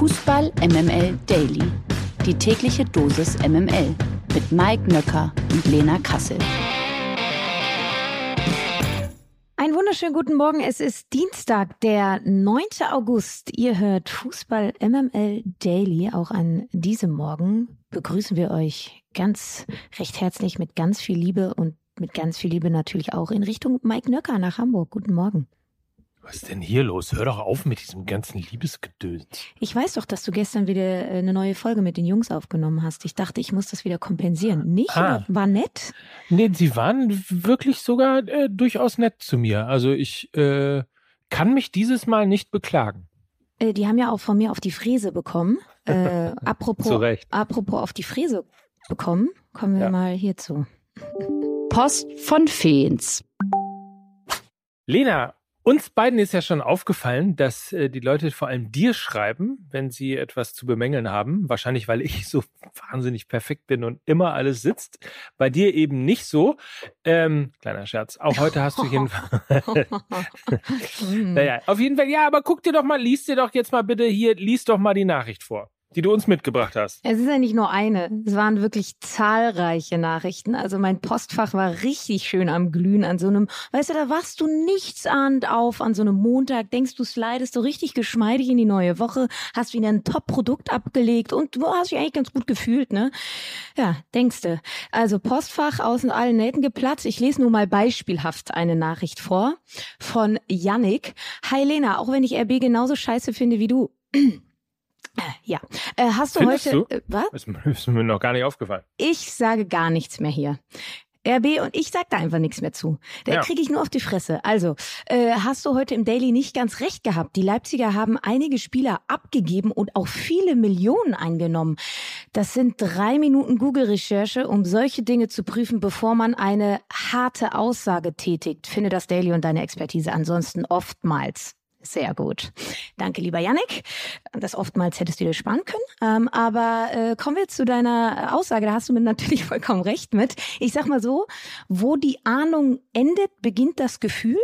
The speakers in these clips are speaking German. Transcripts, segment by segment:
Fußball MML Daily. Die tägliche Dosis MML mit Mike Nöcker und Lena Kassel. Einen wunderschönen guten Morgen. Es ist Dienstag, der 9. August. Ihr hört Fußball MML Daily. Auch an diesem Morgen begrüßen wir euch ganz recht herzlich mit ganz viel Liebe und mit ganz viel Liebe natürlich auch in Richtung Mike Nöcker nach Hamburg. Guten Morgen. Was ist denn hier los? Hör doch auf mit diesem ganzen Liebesgedöns. Ich weiß doch, dass du gestern wieder äh, eine neue Folge mit den Jungs aufgenommen hast. Ich dachte, ich muss das wieder kompensieren. Nicht? Ah. War nett? Nee, sie waren wirklich sogar äh, durchaus nett zu mir. Also ich äh, kann mich dieses Mal nicht beklagen. Äh, die haben ja auch von mir auf die Fräse bekommen. Äh, apropos, Zu Recht. apropos auf die Fräse bekommen, kommen wir Ja. mal hierzu. Post von Feens. Lena, uns beiden ist ja schon aufgefallen, dass äh, die Leute vor allem dir schreiben, wenn sie etwas zu bemängeln haben. Wahrscheinlich, weil ich so wahnsinnig perfekt bin und immer alles sitzt. Bei dir eben nicht so. Ähm, kleiner Scherz. Auch heute hast du jedenfalls. Naja, auf jeden Fall. Ja, aber guck dir doch mal, lies dir doch jetzt mal bitte hier, lies doch mal die Nachricht vor, die du uns mitgebracht hast. Es ist ja nicht nur eine, es waren wirklich zahlreiche Nachrichten. Also mein Postfach war richtig schön am Glühen an so einem, weißt du, da wachst du nichts ahnt auf an so einem Montag, denkst du slidest so richtig geschmeidig in die neue Woche, hast wieder ein Top-Produkt abgelegt und du hast dich eigentlich ganz gut gefühlt, ne? Ja, denkst du. Also Postfach aus allen Nähten geplatzt. Ich lese nur mal beispielhaft eine Nachricht vor von Yannick. Hi Lena, auch wenn ich RB genauso scheiße finde wie du. Ja, äh, hast du Findest heute du? Äh, was? Das ist mir noch gar nicht aufgefallen. Ich sage gar nichts mehr hier. RB und ich sag da einfach nichts mehr zu. Da Ja. kriege ich nur auf die Fresse. Also, äh, hast du heute im Daily nicht ganz recht gehabt. Die Leipziger haben einige Spieler abgegeben und auch viele Millionen eingenommen. Das sind drei Minuten Google-Recherche, um solche Dinge zu prüfen, bevor man eine harte Aussage tätigt. Finde das Daily und deine Expertise ansonsten oftmals. Sehr gut. Danke, lieber Yannick. Das oftmals hättest du dir sparen können. Ähm, aber äh, kommen wir zu deiner Aussage. Da hast du mir natürlich vollkommen recht mit. Ich sag mal so, wo die Ahnung endet, beginnt das Gefühl.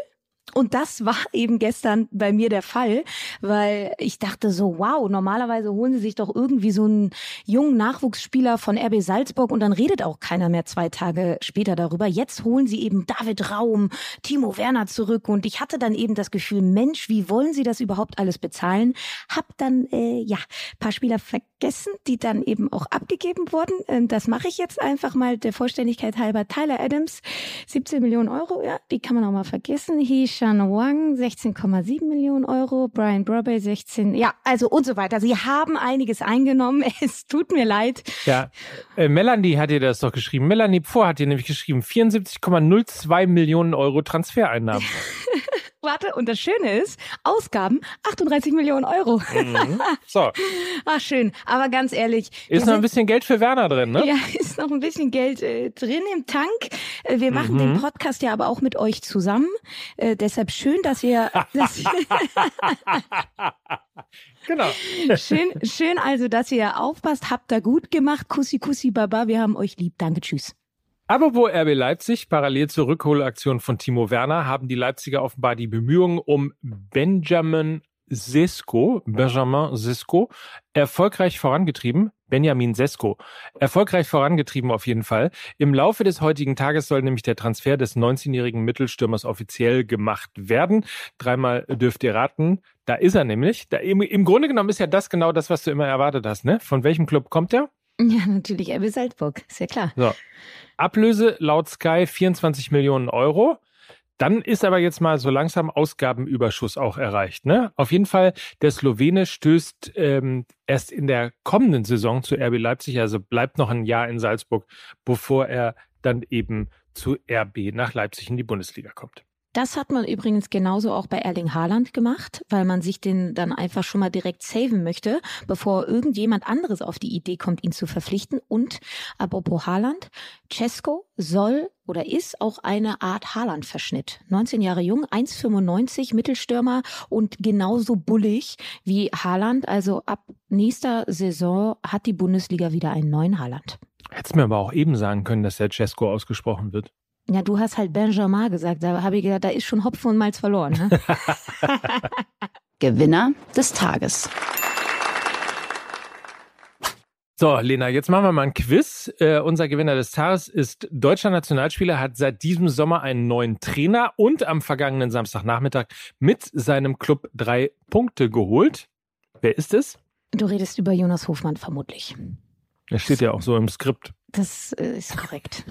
Und das war eben gestern bei mir der Fall, weil ich dachte so, wow, normalerweise holen sie sich doch irgendwie so einen jungen Nachwuchsspieler von RB Salzburg und dann redet auch keiner mehr zwei Tage später darüber. Jetzt holen sie eben David Raum, Timo Werner zurück und ich hatte dann eben das Gefühl, Mensch, wie wollen sie das überhaupt alles bezahlen? Hab dann, äh, ja, paar Spieler vergessen, die dann eben auch abgegeben wurden. Ähm, das mache ich jetzt einfach mal der Vollständigkeit halber. Tyler Adams, 17 Millionen Euro, ja, die kann man auch mal vergessen. Hishan Wang, 16,7 Millionen Euro. Brian Brobey, 16, ja, also und so weiter. Sie haben einiges eingenommen. Es tut mir leid. Ja, äh, Melanie hat dir das doch geschrieben. Melanie Pfohr hat dir nämlich geschrieben, 74,02 Millionen Euro Transfereinnahmen. Warte, und das Schöne ist, Ausgaben 38 Millionen Euro. Mhm. So, Ach, schön. Aber ganz ehrlich. ist noch ein bisschen Geld für Werner drin, ne? Ja, ist noch ein bisschen Geld äh, drin im Tank. Äh, wir machen Mhm. den Podcast ja aber auch mit euch zusammen. Äh, deshalb schön, dass ihr, dass, Genau. schön, schön also, dass ihr aufpasst. Habt da gut gemacht. Kussi, kussi, baba. Wir haben euch lieb. Danke, tschüss. Apropos RB Leipzig, parallel zur Rückholaktion von Timo Werner haben die Leipziger offenbar die Bemühungen um Benjamin Sesko, Benjamin Sesko, erfolgreich vorangetrieben. Benjamin Sesko. Erfolgreich vorangetrieben auf jeden Fall. Im Laufe des heutigen Tages soll nämlich der Transfer des 19-jährigen Mittelstürmers offiziell gemacht werden. Dreimal dürft ihr raten. Da ist er nämlich. Da, im, Im Grunde genommen ist ja das genau das, was du immer erwartet hast. Ne? Von welchem Club kommt er? Ja, natürlich. RB Salzburg. Ist ja klar. So. Ablöse laut Sky 24 Millionen Euro. Dann ist aber jetzt mal so langsam Ausgabenüberschuss auch erreicht. Ne? Auf jeden Fall, der Slowene stößt ähm, erst in der kommenden Saison zu RB Leipzig, also bleibt noch ein Jahr in Salzburg, bevor er dann eben zu RB nach Leipzig in die Bundesliga kommt. Das hat man übrigens genauso auch bei Erling Haaland gemacht, weil man sich den dann einfach schon mal direkt saven möchte, bevor irgendjemand anderes auf die Idee kommt, ihn zu verpflichten. Und apropos Haaland, Cesco soll oder ist auch eine Art Haaland-Verschnitt. 19 Jahre jung, 1,95 Mittelstürmer und genauso bullig wie Haaland. Also ab nächster Saison hat die Bundesliga wieder einen neuen Haaland. Hättest mir aber auch eben sagen können, dass der Cesco ausgesprochen wird. Ja, du hast halt Benjamin gesagt. Da habe ich gedacht, da ist schon Hopfen und Malz verloren. Ne? Gewinner des Tages. So, Lena, jetzt machen wir mal ein Quiz. Äh, unser Gewinner des Tages ist deutscher Nationalspieler, hat seit diesem Sommer einen neuen Trainer und am vergangenen Samstagnachmittag mit seinem Club drei Punkte geholt. Wer ist es? Du redest über Jonas Hofmann vermutlich. Das steht ja auch so im Skript. Das äh, ist korrekt.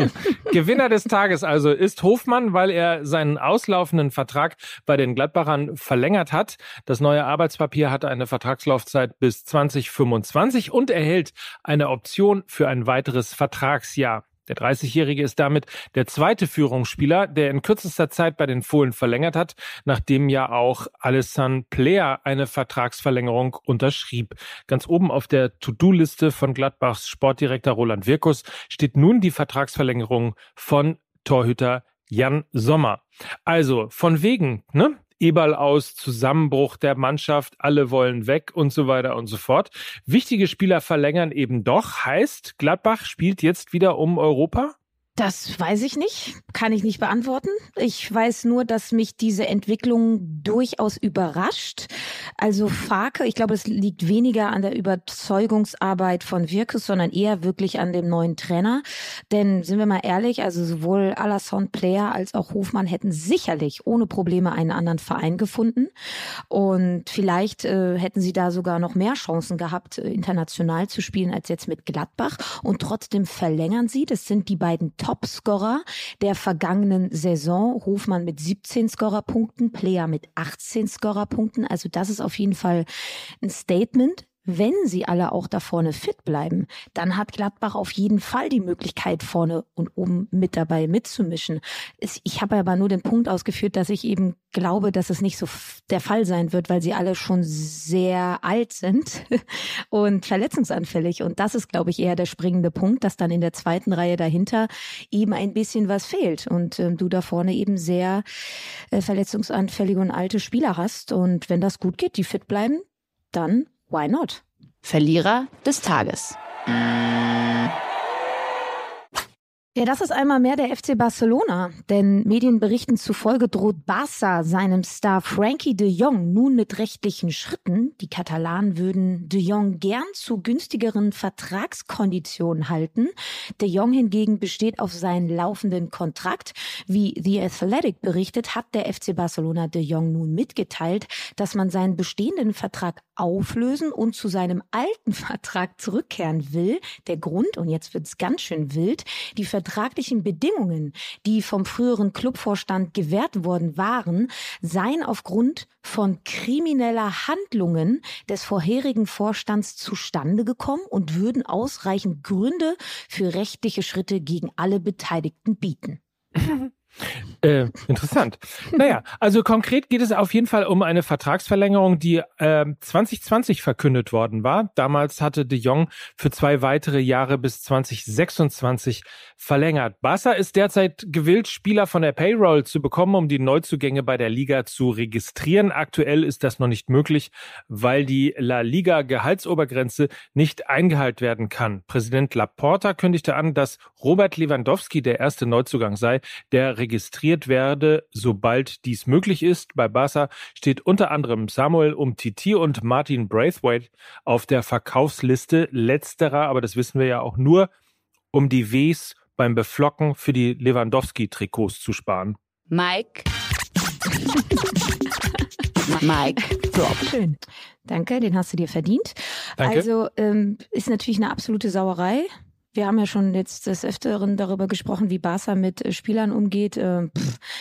Gewinner des Tages also ist Hofmann, weil er seinen auslaufenden Vertrag bei den Gladbachern verlängert hat. Das neue Arbeitspapier hatte eine Vertragslaufzeit bis 2025 und erhält eine Option für ein weiteres Vertragsjahr. Der 30-Jährige ist damit der zweite Führungsspieler, der in kürzester Zeit bei den Fohlen verlängert hat, nachdem ja auch Alessandro Plea eine Vertragsverlängerung unterschrieb. Ganz oben auf der To-Do-Liste von Gladbachs Sportdirektor Roland Wirkus steht nun die Vertragsverlängerung von Torhüter Jan Sommer. Also von wegen, ne? Eberl aus, Zusammenbruch der Mannschaft, alle wollen weg und so weiter und so fort. Wichtige Spieler verlängern eben doch, heißt, Gladbach spielt jetzt wieder um Europa? Das weiß ich nicht, kann ich nicht beantworten. Ich weiß nur, dass mich diese Entwicklung durchaus überrascht. Also Farke, ich glaube, es liegt weniger an der Überzeugungsarbeit von Wirkus, sondern eher wirklich an dem neuen Trainer. Denn sind wir mal ehrlich, also sowohl Alassane Player als auch Hofmann hätten sicherlich ohne Probleme einen anderen Verein gefunden. Und vielleicht äh, hätten sie da sogar noch mehr Chancen gehabt, äh, international zu spielen als jetzt mit Gladbach. Und trotzdem verlängern sie. Das sind die beiden Topscorer der vergangenen Saison. Hofmann mit 17 Scorerpunkten, Player mit 18 Scorerpunkten. Also das ist auf jeden Fall ein Statement wenn sie alle auch da vorne fit bleiben, dann hat Gladbach auf jeden Fall die Möglichkeit, vorne und oben mit dabei mitzumischen. Ich habe aber nur den Punkt ausgeführt, dass ich eben glaube, dass es nicht so der Fall sein wird, weil sie alle schon sehr alt sind und verletzungsanfällig. Und das ist, glaube ich, eher der springende Punkt, dass dann in der zweiten Reihe dahinter eben ein bisschen was fehlt und äh, du da vorne eben sehr äh, verletzungsanfällige und alte Spieler hast. Und wenn das gut geht, die fit bleiben, dann Why not? Verlierer des Tages. Ja, das ist einmal mehr der FC Barcelona, denn Medienberichten zufolge droht Barca seinem Star Frankie de Jong nun mit rechtlichen Schritten. Die Katalanen würden de Jong gern zu günstigeren Vertragskonditionen halten. De Jong hingegen besteht auf seinen laufenden Kontrakt. Wie The Athletic berichtet, hat der FC Barcelona de Jong nun mitgeteilt, dass man seinen bestehenden Vertrag auflösen und zu seinem alten Vertrag zurückkehren will. Der Grund, und jetzt wird's ganz schön wild, die vertraglichen Bedingungen, die vom früheren Clubvorstand gewährt worden waren, seien aufgrund von krimineller Handlungen des vorherigen Vorstands zustande gekommen und würden ausreichend Gründe für rechtliche Schritte gegen alle Beteiligten bieten. Äh, interessant. Naja, also konkret geht es auf jeden Fall um eine Vertragsverlängerung, die äh, 2020 verkündet worden war. Damals hatte de Jong für zwei weitere Jahre bis 2026 verlängert. Barca ist derzeit gewillt, Spieler von der Payroll zu bekommen, um die Neuzugänge bei der Liga zu registrieren. Aktuell ist das noch nicht möglich, weil die La Liga Gehaltsobergrenze nicht eingehalten werden kann. Präsident Laporta kündigte an, dass Robert Lewandowski der erste Neuzugang sei, der registriert werde, sobald dies möglich ist. Bei Barca steht unter anderem Samuel Umtiti und Martin Braithwaite auf der Verkaufsliste. Letzterer, aber das wissen wir ja auch nur, um die Ws beim Beflocken für die Lewandowski-Trikots zu sparen. Mike. Mike, drop. Schön. Danke, den hast du dir verdient. Danke. Also ähm, ist natürlich eine absolute Sauerei. Wir haben ja schon jetzt des Öfteren darüber gesprochen, wie Barca mit äh, Spielern umgeht. Äh,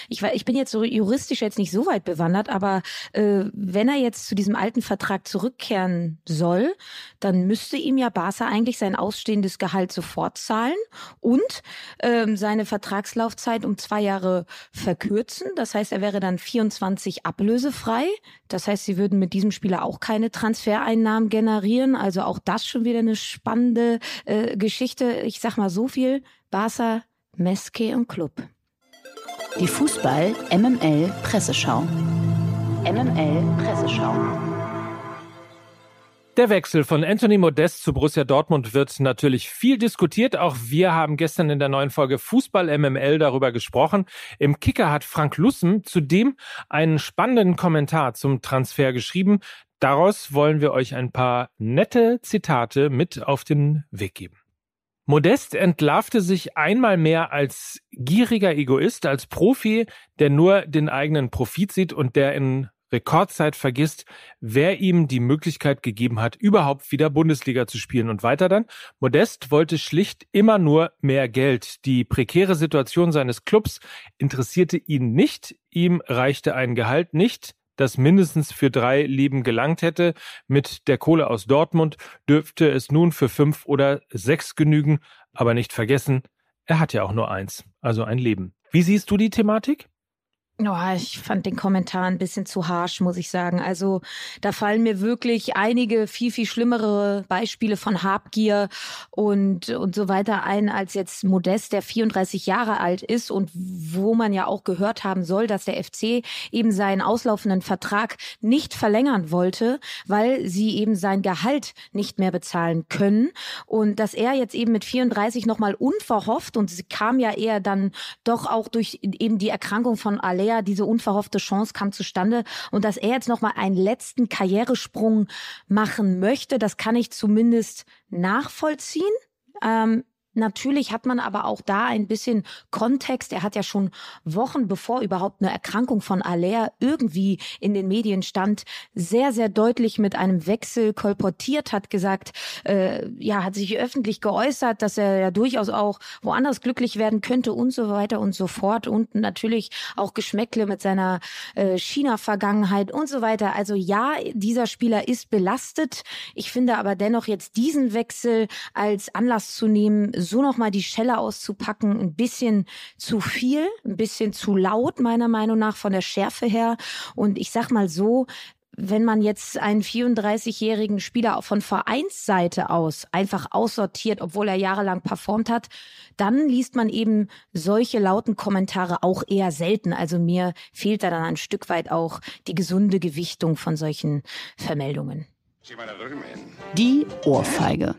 ich, ich bin jetzt so juristisch jetzt nicht so weit bewandert, aber äh, wenn er jetzt zu diesem alten Vertrag zurückkehren soll, dann müsste ihm ja Barca eigentlich sein ausstehendes Gehalt sofort zahlen und ähm, seine Vertragslaufzeit um zwei Jahre verkürzen. Das heißt, er wäre dann 24 ablösefrei. Das heißt, sie würden mit diesem Spieler auch keine Transfereinnahmen generieren. Also auch das schon wieder eine spannende äh, Geschichte. Ich sag mal so viel. Barca, Meske und Club. Die Fußball MML Presseschau. MML Presseschau. Der Wechsel von Anthony Modest zu Borussia Dortmund wird natürlich viel diskutiert. Auch wir haben gestern in der neuen Folge Fußball MML darüber gesprochen. Im Kicker hat Frank Lussen zudem einen spannenden Kommentar zum Transfer geschrieben. daraus wollen wir euch ein paar nette Zitate mit auf den Weg geben. Modest entlarvte sich einmal mehr als gieriger Egoist, als Profi, der nur den eigenen Profit sieht und der in Rekordzeit vergisst, wer ihm die Möglichkeit gegeben hat, überhaupt wieder Bundesliga zu spielen. Und weiter dann, Modest wollte schlicht immer nur mehr Geld. Die prekäre Situation seines Clubs interessierte ihn nicht, ihm reichte ein Gehalt nicht, das mindestens für drei Leben gelangt hätte. Mit der Kohle aus Dortmund dürfte es nun für fünf oder sechs genügen. Aber nicht vergessen, er hat ja auch nur eins, also ein Leben. Wie siehst du die Thematik? Oh, ich fand den Kommentar ein bisschen zu harsch, muss ich sagen. Also da fallen mir wirklich einige viel, viel schlimmere Beispiele von Habgier und, und so weiter ein, als jetzt Modest, der 34 Jahre alt ist und wo man ja auch gehört haben soll, dass der FC eben seinen auslaufenden Vertrag nicht verlängern wollte, weil sie eben sein Gehalt nicht mehr bezahlen können. Und dass er jetzt eben mit 34 nochmal unverhofft und sie kam ja eher dann doch auch durch eben die Erkrankung von Alea Player, diese unverhoffte Chance kam zustande und dass er jetzt noch mal einen letzten Karrieresprung machen möchte, das kann ich zumindest nachvollziehen. Ähm, Natürlich hat man aber auch da ein bisschen Kontext. Er hat ja schon Wochen bevor überhaupt eine Erkrankung von Aller irgendwie in den Medien stand, sehr, sehr deutlich mit einem Wechsel kolportiert, hat gesagt, äh, ja, hat sich öffentlich geäußert, dass er ja durchaus auch woanders glücklich werden könnte und so weiter und so fort. Und natürlich auch Geschmäckle mit seiner äh, China-Vergangenheit und so weiter. Also ja, dieser Spieler ist belastet. Ich finde aber dennoch jetzt diesen Wechsel als Anlass zu nehmen, so nochmal die Schelle auszupacken, ein bisschen zu viel, ein bisschen zu laut, meiner Meinung nach, von der Schärfe her. Und ich sag mal so, wenn man jetzt einen 34-jährigen Spieler von Vereinsseite aus einfach aussortiert, obwohl er jahrelang performt hat, dann liest man eben solche lauten Kommentare auch eher selten. Also mir fehlt da dann ein Stück weit auch die gesunde Gewichtung von solchen Vermeldungen. Die Ohrfeige.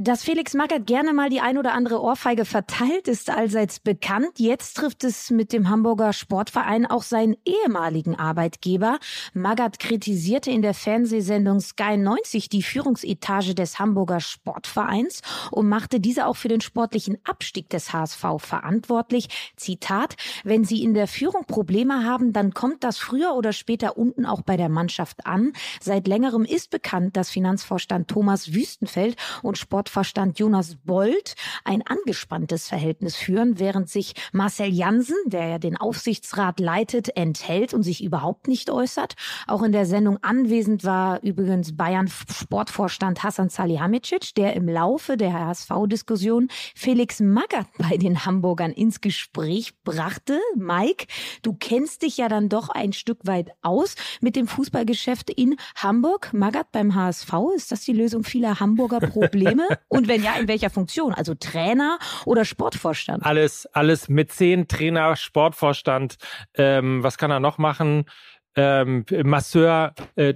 Dass Felix Magath gerne mal die ein oder andere Ohrfeige verteilt, ist allseits bekannt. Jetzt trifft es mit dem Hamburger Sportverein auch seinen ehemaligen Arbeitgeber. Magath kritisierte in der Fernsehsendung Sky 90 die Führungsetage des Hamburger Sportvereins und machte diese auch für den sportlichen Abstieg des HSV verantwortlich. Zitat, wenn Sie in der Führung Probleme haben, dann kommt das früher oder später unten auch bei der Mannschaft an. Seit längerem ist bekannt, dass Finanzvorstand Thomas Wüstenfeld und Sport Sportvorstand Jonas Bold ein angespanntes Verhältnis führen, während sich Marcel Jansen, der ja den Aufsichtsrat leitet, enthält und sich überhaupt nicht äußert. Auch in der Sendung anwesend war übrigens Bayern Sportvorstand Hassan Salihamidzic, der im Laufe der HSV-Diskussion Felix Magath bei den Hamburgern ins Gespräch brachte. Mike, du kennst dich ja dann doch ein Stück weit aus mit dem Fußballgeschäft in Hamburg. Magath beim HSV, ist das die Lösung vieler Hamburger Probleme? Und wenn ja, in welcher Funktion? Also Trainer oder Sportvorstand? Alles, alles mit zehn Trainer, Sportvorstand. Ähm, was kann er noch machen? Ähm, Masseur, äh,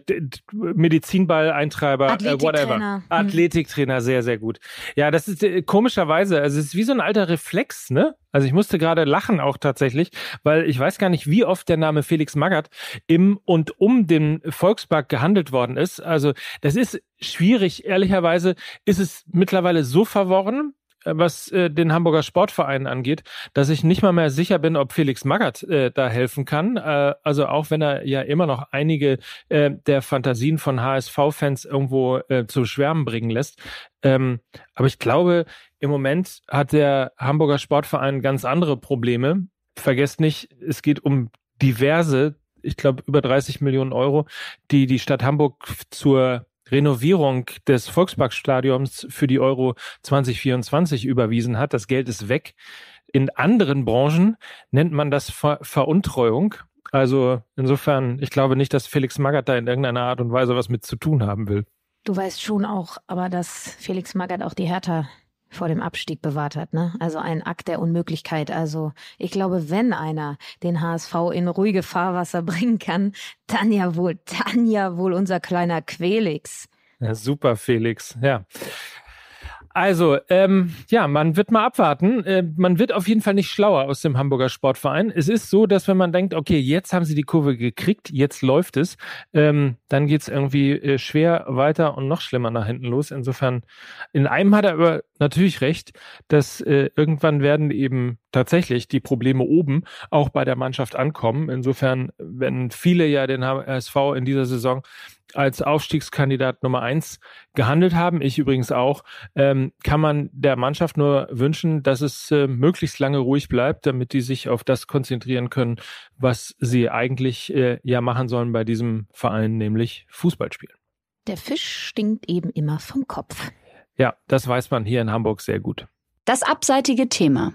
Medizinball-Eintreiber, äh, whatever. Hm. Athletiktrainer, sehr, sehr gut. Ja, das ist äh, komischerweise, also es ist wie so ein alter Reflex, ne? Also ich musste gerade lachen auch tatsächlich, weil ich weiß gar nicht, wie oft der Name Felix Magath im und um den Volkspark gehandelt worden ist. Also das ist schwierig. Ehrlicherweise ist es mittlerweile so verworren, was äh, den Hamburger Sportverein angeht, dass ich nicht mal mehr sicher bin, ob Felix Magath äh, da helfen kann. Äh, also auch wenn er ja immer noch einige äh, der Fantasien von HSV-Fans irgendwo äh, zu Schwärmen bringen lässt. Ähm, aber ich glaube, im Moment hat der Hamburger Sportverein ganz andere Probleme. Vergesst nicht, es geht um diverse, ich glaube über 30 Millionen Euro, die die Stadt Hamburg zur Renovierung des Volksparkstadions für die Euro 2024 überwiesen hat. Das Geld ist weg. In anderen Branchen nennt man das Ver Veruntreuung. Also insofern, ich glaube nicht, dass Felix Magath da in irgendeiner Art und Weise was mit zu tun haben will. Du weißt schon auch, aber dass Felix Magath auch die Hertha vor dem Abstieg bewahrt hat, ne? Also ein Akt der Unmöglichkeit. Also ich glaube, wenn einer den HSV in ruhige Fahrwasser bringen kann, dann ja wohl, dann ja wohl unser kleiner Quelix. Ja, super, Felix. Ja. Also, ähm, ja, man wird mal abwarten. Äh, man wird auf jeden Fall nicht schlauer aus dem Hamburger Sportverein. Es ist so, dass wenn man denkt, okay, jetzt haben sie die Kurve gekriegt, jetzt läuft es, ähm, dann geht's irgendwie äh, schwer weiter und noch schlimmer nach hinten los. Insofern, in einem hat er aber natürlich recht, dass äh, irgendwann werden eben tatsächlich die Probleme oben auch bei der Mannschaft ankommen. Insofern, wenn viele ja den HSV in dieser Saison als Aufstiegskandidat Nummer eins gehandelt haben, ich übrigens auch, ähm, kann man der Mannschaft nur wünschen, dass es äh, möglichst lange ruhig bleibt, damit die sich auf das konzentrieren können, was sie eigentlich äh, ja machen sollen bei diesem Verein, nämlich Fußball spielen. Der Fisch stinkt eben immer vom Kopf. Ja, das weiß man hier in Hamburg sehr gut. Das abseitige Thema.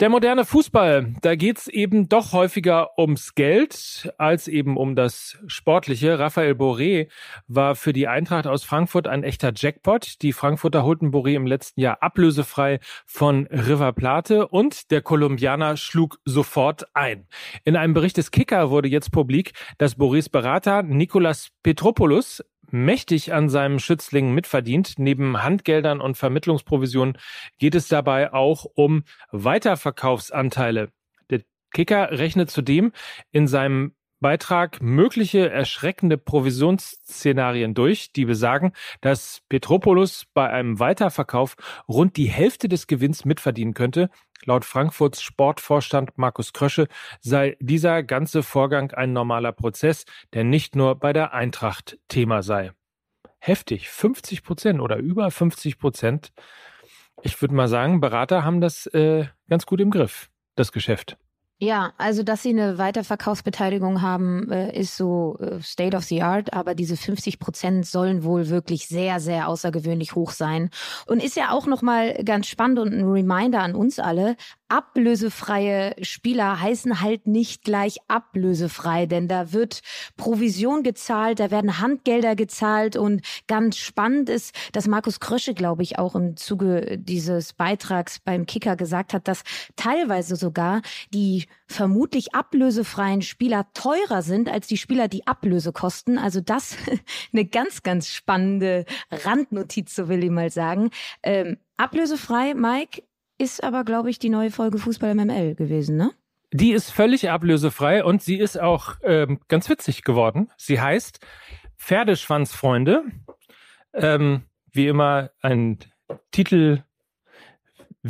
Der moderne Fußball, da geht's eben doch häufiger ums Geld als eben um das Sportliche. Raphael Boré war für die Eintracht aus Frankfurt ein echter Jackpot. Die Frankfurter holten Boré im letzten Jahr ablösefrei von River Plate und der Kolumbianer schlug sofort ein. In einem Bericht des Kicker wurde jetzt publik, dass Borés Berater Nicolas Petropoulos mächtig an seinem Schützling mitverdient. Neben Handgeldern und Vermittlungsprovisionen geht es dabei auch um Weiterverkaufsanteile. Der Kicker rechnet zudem in seinem Beitrag mögliche erschreckende Provisionsszenarien durch, die besagen, dass Petropoulos bei einem Weiterverkauf rund die Hälfte des Gewinns mitverdienen könnte. Laut Frankfurts Sportvorstand Markus Krösche sei dieser ganze Vorgang ein normaler Prozess, der nicht nur bei der Eintracht Thema sei. Heftig, 50 Prozent oder über 50 Prozent. Ich würde mal sagen, Berater haben das äh, ganz gut im Griff, das Geschäft. Ja, also dass sie eine Weiterverkaufsbeteiligung haben, äh, ist so äh, State of the Art, aber diese 50 Prozent sollen wohl wirklich sehr, sehr außergewöhnlich hoch sein. Und ist ja auch nochmal ganz spannend und ein Reminder an uns alle, ablösefreie Spieler heißen halt nicht gleich ablösefrei, denn da wird Provision gezahlt, da werden Handgelder gezahlt und ganz spannend ist, dass Markus Krösche, glaube ich, auch im Zuge dieses Beitrags beim Kicker gesagt hat, dass teilweise sogar die vermutlich ablösefreien Spieler teurer sind als die Spieler, die Ablöse kosten. Also das eine ganz, ganz spannende Randnotiz, so will ich mal sagen. Ähm, ablösefrei, Mike, ist aber, glaube ich, die neue Folge Fußball MML gewesen, ne? Die ist völlig ablösefrei und sie ist auch ähm, ganz witzig geworden. Sie heißt Pferdeschwanzfreunde. Ähm, wie immer ein Titel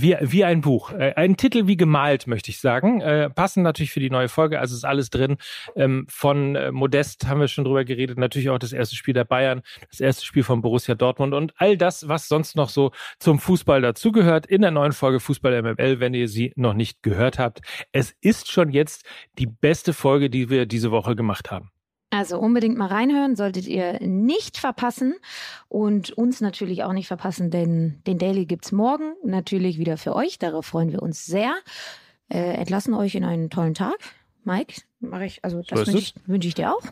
wie, wie ein Buch. Äh, ein Titel wie gemalt, möchte ich sagen. Äh, passend natürlich für die neue Folge. Also ist alles drin. Ähm, von äh, Modest haben wir schon drüber geredet. Natürlich auch das erste Spiel der Bayern, das erste Spiel von Borussia Dortmund und all das, was sonst noch so zum Fußball dazugehört. In der neuen Folge Fußball MML, wenn ihr sie noch nicht gehört habt. Es ist schon jetzt die beste Folge, die wir diese Woche gemacht haben. Also unbedingt mal reinhören, solltet ihr nicht verpassen und uns natürlich auch nicht verpassen, denn den Daily gibt's morgen natürlich wieder für euch. Darauf freuen wir uns sehr. Äh, entlassen euch in einen tollen Tag. Mike, mache ich, also das so wünsche ich, wünsch ich dir auch.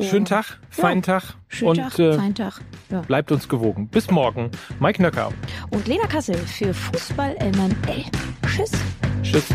Schönen Tag, feinen ja. Tag Schönen und Tag, äh, feinen Tag. Ja. bleibt uns gewogen. Bis morgen. Mike Nöcker. Und Lena Kassel für Fußball MML. Tschüss. Tschüss.